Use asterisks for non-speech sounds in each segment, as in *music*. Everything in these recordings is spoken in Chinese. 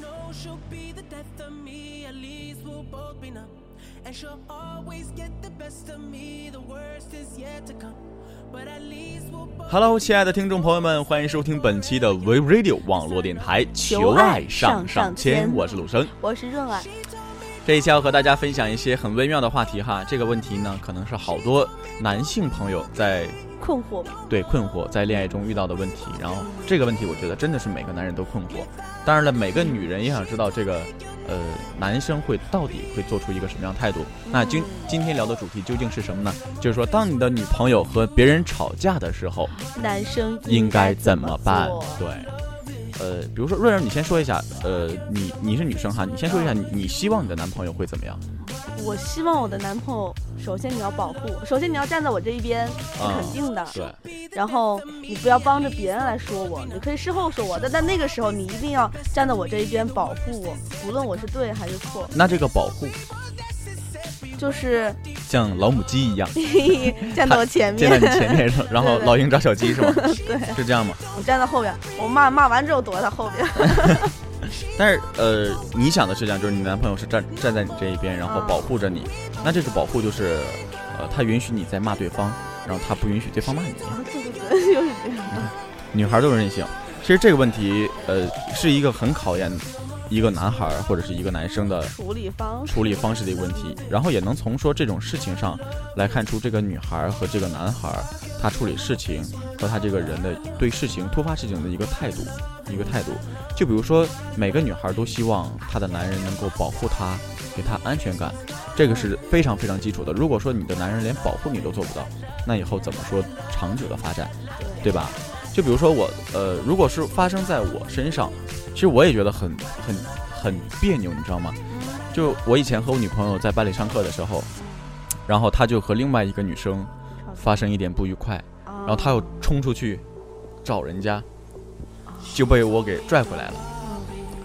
know she'll be the death of me. At least we'll both be numb. And she'll always get the best of me. The worst is yet to come. But at least we'll both Hello，亲爱的听众朋友们，欢迎收听本期的 We Radio 网络电台，求爱上上签，我是鲁生。我是润儿，这一期要和大家分享一些很微妙的话题哈。这个问题呢，可能是好多男性朋友在困惑吧？对困惑在恋爱中遇到的问题。然后这个问题，我觉得真的是每个男人都困惑。当然了，每个女人也想知道这个，呃，男生会到底会做出一个什么样的态度。那今今天聊的主题究竟是什么呢？就是说，当你的女朋友和别人吵架的时候，男生应该怎怎么办做？对，呃，比如说润儿，你先说一下，呃，你你是女生哈，你先说一下你你希望你的男朋友会怎么样？我希望我的男朋友，首先你要保护，首先你要站在我这一边，是啊肯定的。对，然后你不要帮着别人来说我，你可以事后说我，但在那个时候你一定要站在我这一边保护我，无论我是对还是错。那这个保护就是像老母鸡一样，*laughs* 站到我前站在，你前面，然后 *laughs* 老鹰抓小鸡是吗？*laughs* 对，是这样吗？我站在后边，我骂骂完之后躲在他后边。但是呃，你想的是这样，就是你男朋友是站站在你这一边，然后啊保护着你。那这个保护就是，呃，他允许你在骂对方，然后他不允许对方骂你。啊对对对，就是这样的。女孩都是任性。其实这个问题，呃，是一个很考验一个男孩儿或者是一个男生的处理方式处理方式的一个问题，然后也能从说这种事情上来看出这个女孩儿和这个男孩儿他处理事情和他这个人的对事情突发事情的一个态度，一个态度。就比如说，每个女孩儿都希望她的男人能够保护她，给她安全感，这个是非常非常基础的。如果说你的男人连保护你都做不到，那以后怎么说长久的发展，对吧？就比如说我，呃，如果是发生在我身上，其实我也觉得很很很别扭，你知道吗？就我以前和我女朋友在班里上课的时候，然后她就和另外一个女生发生一点不愉快，然然后她又冲出去找人家，就被我给拽回来了。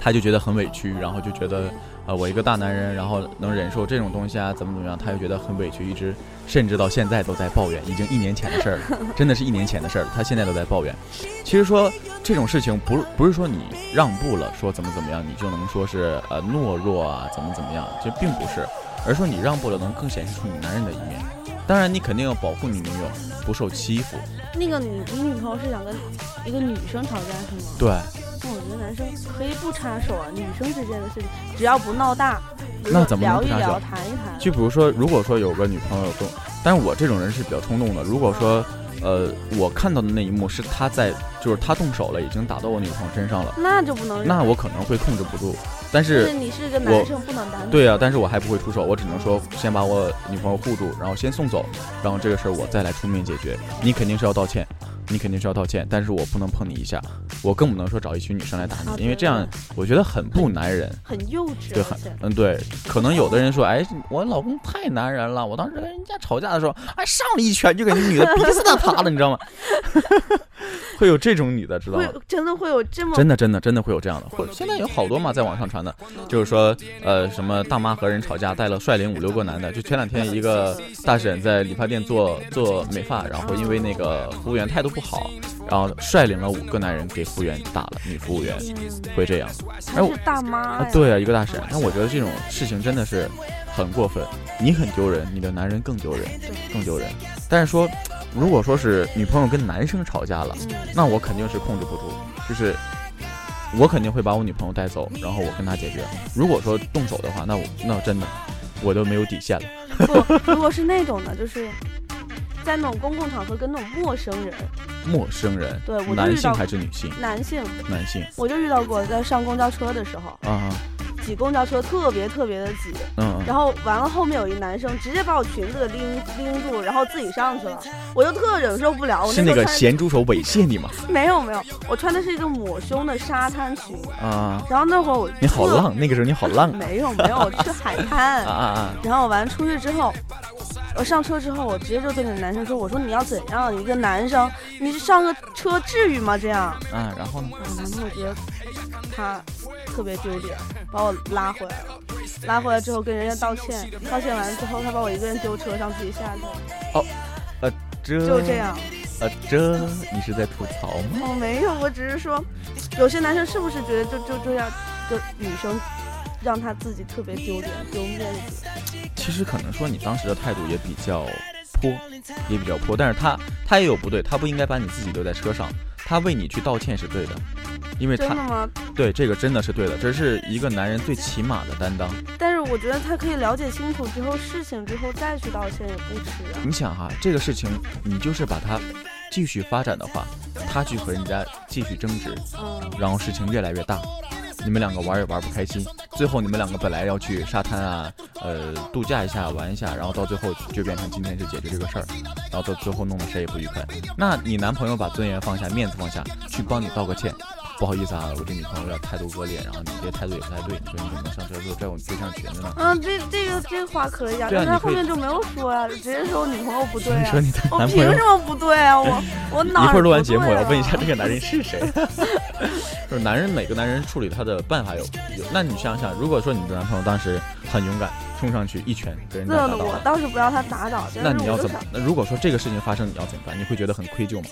她就觉得很委屈，然后就觉得，呃，我一个大男人，然后能忍受这种东西啊，怎么怎么样，他又觉得很委屈，一直甚至到现在都在抱怨，已经一年前的事儿了，*laughs* 真的是一年前的事儿了，他现在都在抱怨。其实说这种事情不是不是说你让步了，说怎么怎么样，你就能说是呃懦弱啊，怎么怎么样，其实并不是，而说你让步了，能更显示出你男人的一面。当然，你肯定要保护你女友不受欺负。那个你你女朋友是想跟一个女生吵架是吗？对，那我觉得男生可以不插手啊，女生之间的事情只要不闹大，那怎么聊一聊，谈一谈。就比如说，如果说有个女朋友动，但是我这种人是比较冲动的。如果说，呃，我看到的那一幕是他在，就是他动手了，已经打到我女朋友身上了，那就不能。那我可能会控制不住。但但是是，你是个男生，不能。对啊，但是我还不会出手，我只能说先把我女朋友护住，然后先送走，然后这个事儿我再来出面解决。你肯定是要道歉，你肯定是要道歉，但是我不能碰你一下，我更不能说找一群女生来打啊你，因为这样我觉得很不男人。很幼稚，对，很嗯，对，可能有的人说，哎，我老公太男人了。我当时跟人家吵架的时候，哎，上了一拳就给那女的鼻子打塌了，你知道吗？*laughs* 会有这种女的，知道吗？真的会有这么真的，真的，真的会有这样的。或现在有好多嘛，在网上传的，就是说，呃，什么大妈和人吵架，带了率领五六个男的。就前两天一个大婶在理发店做做美发，然后因为那个服务员态度不好，然后率领了五个男人给服务员打了，女服务员会这样。哎我大妈啊，，对啊，一个大婶。但我觉得这种事情真的是很过分，你很丢人，你的男人更丢人，更丢人。但是说，如果说是女朋友跟男生吵架了，嗯那我肯定是控制不住，就是我肯定会把我女朋友带走，然后我跟她解决。如果说动手的话，那我那真的我都没有底线了。不，如果是那种的，*laughs* 就是在那种公共场合跟那种陌生人，陌生人，对我就男性还是女性？男性，男性。我就遇到过，在上公交车的时候，啊，挤公交车特别特别的挤，嗯嗯。然后完了后面有一男生直接把我裙子给拎拎住，然后自己上去了，我就特忍受不了。我是那个咸猪手猥亵你吗？*laughs* 没有没有，我穿的是一个抹胸的沙滩裙，啊，然后那会儿我你好浪，那个时候你好浪啊。*laughs* 没有没有，我去海滩，*laughs* 啊啊！然后完出去之后，我上车之后，我直接就对那个男生说：“我说你要怎样？你一个男生，你上个车至于吗？这样。啊，然后呢？”我男朋友觉得他特别丢脸，把我拉回来了。拉回来之后跟人家道歉，道歉完之后，他把我一个人丢车上，自己下去，这就这样。呃，这你是在吐槽吗？哦，没有，我只是说，有些男生是不是觉得就就这样，就女生让他自己特别丢脸、丢面子。其实可能说你当时的态度也比较泼，也比较泼，但是他他也有不对，他不应该把你自己留在车上，他为你去道歉是对的，因为他？对这个真的是对的，这是一个男人最起码的担当。但是我觉得他可以了解清楚之后事情之后再去道歉也不迟啊。你想哈，这个事情你就是把它继续发展的话，他去和人家继续争执，嗯，然后事情越来越大，你们两个玩也玩不开心，最后你们两个本来要去沙滩啊，呃，度假一下玩一下，然后到最后就变成今天就解决这个事儿，然后到最后弄得谁也不愉快。那你男朋友把尊严放下，面子放下去帮你道个歉。不好意思啊，我这女朋友有点态度恶劣，然后你这态度也不太对，你说你怎么能上车之后拽我对象裙子呢？嗯，这这个这话可以啊，但是他后面就没有说啊，直接说我女朋友不对啊你说。你的我男朋友凭什么不对啊？我我哪一会儿录完节目，我要问一下啊这个男人是谁。*laughs* 就是男人，每个男人处理他的办法有有。那你想想，如果说你的男朋友当时很勇敢，冲上去一拳给人家那我打倒了，倒是不要他打倒，但那？你要怎么那如果说这个事情发生，你要怎么办？你会觉得很愧疚吗？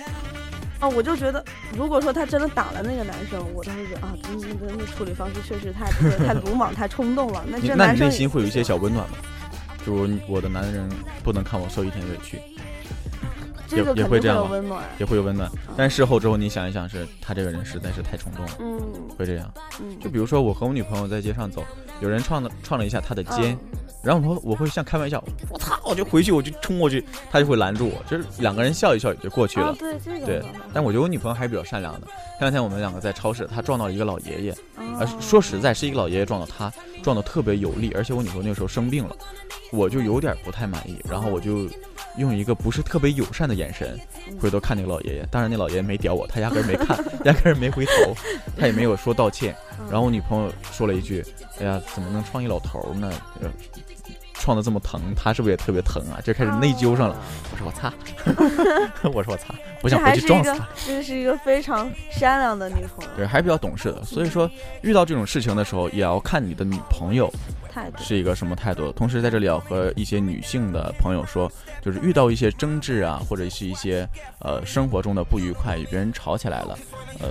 啊，我就觉得，如果说他真的打了那个男生，我当时觉得啊，真的真的处理方式确实太，太鲁莽，太冲动了。那你那你内这男生心会有一些小温暖吗？就是我的男人不能看我受一点委屈，这个肯会也会这样吗温暖。也会有温暖。但事后之后，你想一想，是他这个人实在是太冲动了，嗯会这样。嗯，就比如说我和我女朋友在街上走，有人撞了撞了一下她的肩，嗯然后我我会像开玩笑，我就回去我就冲过去，他就会拦住我，就是两个人笑一笑也就过去了。啊，对这个对但我觉得我女朋友还是比较善良的。前两天我们两个在超市，她撞到了一个老爷爷，啊呃，说实在是一个老爷爷撞到她，撞得特别有力，而且我女朋友那个时候生病了，我就有点不太满意，然后我就用一个不是特别友善的眼神回头看那个老爷爷，当然那老爷爷没屌我，他压根儿没看，*laughs* 压根儿没回头，他也没有说道歉。*laughs* 嗯然后我女朋友说了一句：“哎呀，怎么能撞一老头儿呢？呃，撞的这么疼，他是不是也特别疼啊？”就开始内疚上了。啊我说我擦，*laughs* 我说我擦，我想回去撞死他。，这是一个非常善良的女朋友，对，还比较懂事的。所以说，遇到这种事情的时候，也要看你的女朋友。是一个什么态度。同时，在这里要和一些女性的朋友说，就是遇到一些争执啊，或者是一些呃生活中的不愉快，与别人吵起来了，呃，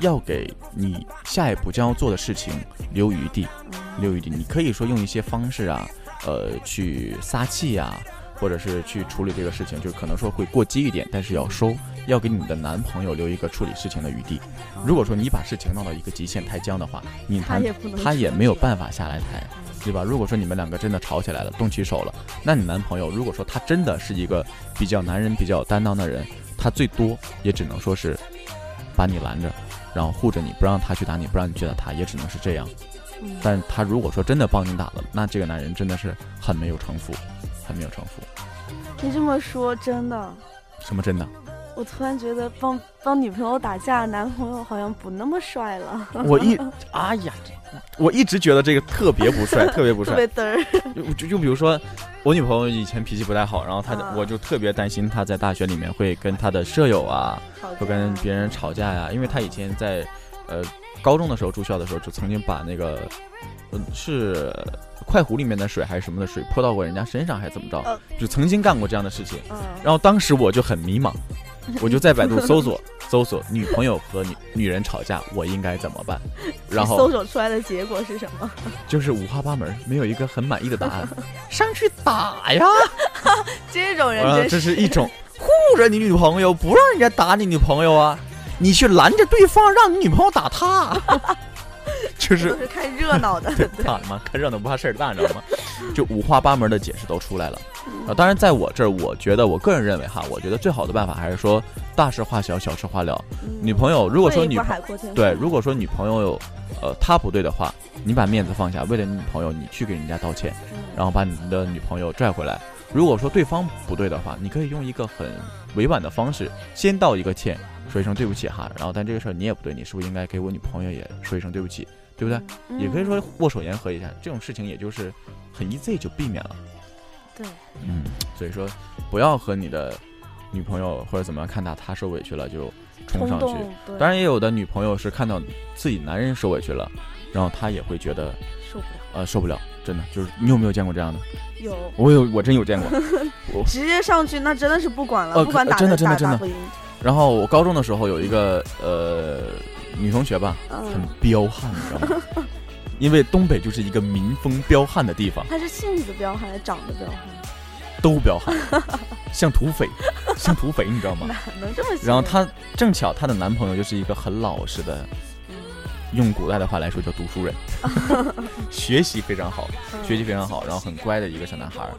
要给你下一步将要做的事情留余地，嗯留余地。你可以说用一些方式啊，呃，去撒气呀、或者是去处理这个事情，就是可能说会过激一点，但是要收，要给你的男朋友留一个处理事情的余地。如果说你把事情闹到一个极限太僵的话，你他也不能他也没有办法下来台，对吧？如果说你们两个真的吵起来了，动起手了，那你男朋友如果说他真的是一个比较男人、比较有担当的人，他最多也只能说是把你拦着，然后护着你，不让他去打你，不让你去打他，也只能是这样。嗯但他如果说真的帮你打了，那这个男人真的是很没有城府，很没有城府。你这么说，真的，什么真的？我突然觉得帮帮女朋友打架，男朋友好像不那么帅了，我一，哎呀，我一直觉得这个特别不帅，*laughs* 特别不帅特别。嘚儿。就就就比如说，我女朋友以前脾气不太好，然后她、啊我就特别担心她在大学里面会跟她的舍友啊，会跟别人吵架呀、因为她以前在呃高中的时候住校的时候，就曾经把那个嗯是快壶里面的水还是什么的水泼到过人家身上，还是怎么着呃，就曾经干过这样的事情。嗯，然后当时我就很迷茫，*laughs* 我就在百度搜索搜索女朋友和女女人吵架，我应该怎么办？然后搜索出来的结果是什么？*laughs* 就是五花八门，没有一个很满意的答案。*laughs* 上去打呀！这种人这是一种护着你女朋友，不让人家打你女朋友啊，你去拦着对方，让你女朋友打他，*laughs* 就是都是看热闹的，*laughs* 对操你妈，看热闹不怕事儿大，你知道吗？就五花八门的解释都出来了。啊，当然，在我这儿，我觉得我个人认为哈，我觉得最好的办法还是说大事化小，小事化了。嗯女朋友如果说女对，如果说女朋友有呃她不对的话，你把面子放下，为了你女朋友，你去给人家道歉。嗯然后把你的女朋友拽回来。如果说对方不对的话，你可以用一个很委婉的方式，先道一个歉，说一声对不起哈。然后，但这个事儿你也不对，你是不是应该给我女朋友也说一声对不起，对不对？嗯也可以说握手言和一下，这种事情也就是很 easy 就避免了。对，嗯，所以说不要和你的女朋友或者怎么样看她她受委屈了就冲上去。当然，也有的女朋友是看到自己男人受委屈了，然后她也会觉得受不了，呃受不了，真的就是你有没有见过这样的？有我有，我真有见过。*laughs* 直接上去那真的是不管了，呃不管打真的真的真的然后我高中的时候有一个呃女同学吧，很嗯，彪悍，你知道吗？*laughs* 因为东北就是一个民风彪悍的地方，她是性子彪悍，还是长得彪悍？都彪悍，像土匪，*laughs* 像土匪，你知道吗？哪能这么？然后她正巧她的男朋友就是一个很老实的，用古代的话来说叫读书人，*laughs* 学习非常好，学习非常好，然后很乖的一个小男孩儿。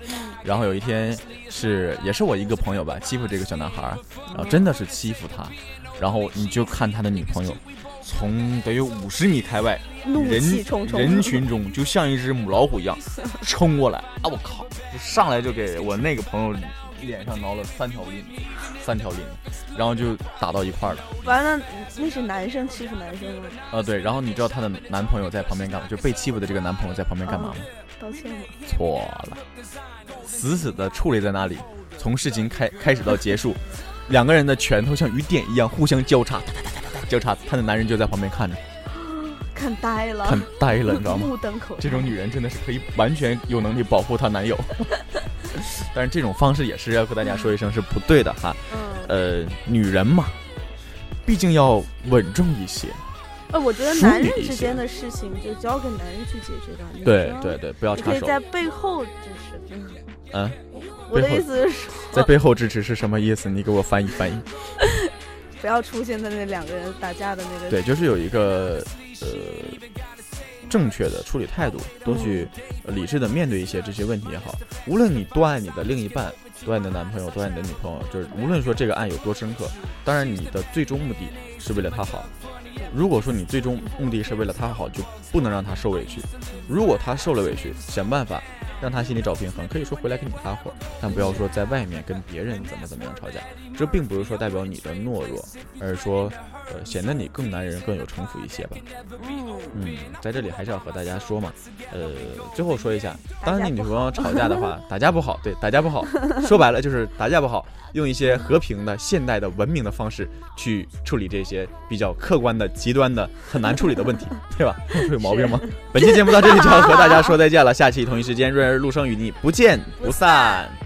然后有一天是也是我一个朋友吧，欺负这个小男孩儿，然后真的是欺负他，然后你就看他的女朋友从得有五十米开外人人群中，就像一只母老虎一样 *laughs* 冲过来啊！我靠，就上来就给我那个朋友脸上挠了三条印，三条印，然后就打到一块儿了。完了，那是男生欺负男生吗？啊，对，然后你知道她的男朋友在旁边干嘛？就被欺负的这个男朋友在旁边干嘛吗？道歉吗？错了，死死的矗立在那里，从事情开开始到结束，两个人的拳头像雨点一样互相交叉，哒哒哒哒哒交叉。她的男人就在旁边看着，看呆了，看呆了，你知道吗？目瞪口呆。这种女人真的是可以完全有能力保护她男友，*laughs* 但是这种方式也是要和大家说一声是不对的哈。嗯，呃，女人嘛，毕竟要稳重一些。呃，我觉得男人之间的事情就交给男人去解决吧。对对对，不要插手。你可以在背后支持。嗯嗯，我的意思是说，在背后支持是什么意思？你给我翻译翻译。*laughs* 不要出现在那两个人打架的那个。对，就是有一个呃正确的处理态度，多去理智的面对一些这些问题也好。无论你多爱你的另一半，多爱你的男朋友，多爱你的女朋友，就是无论说这个爱有多深刻，当然你的最终目的是为了他好。如果说你最终目的是为了他好，就不能让他受委屈。如果他受了委屈，想办法让他心里找平衡，可以说回来跟你发火，但不要说在外面跟别人怎么怎么样吵架。这并不是说代表你的懦弱，而是说，呃，显得你更男人、更有城府一些吧。嗯，嗯，在这里还是要和大家说嘛，呃，最后说一下，当你女朋友吵架的话，*laughs* 打架不好，对，打架不好，说白了就是打架不好，用一些和平的、现代的、文明的方式去处理这些比较客观的、极端的、很难处理的问题，对吧？会有毛病吗？本期节目到这里就要和大家说再见了，下期同一时间，润而陆生与你不见不散。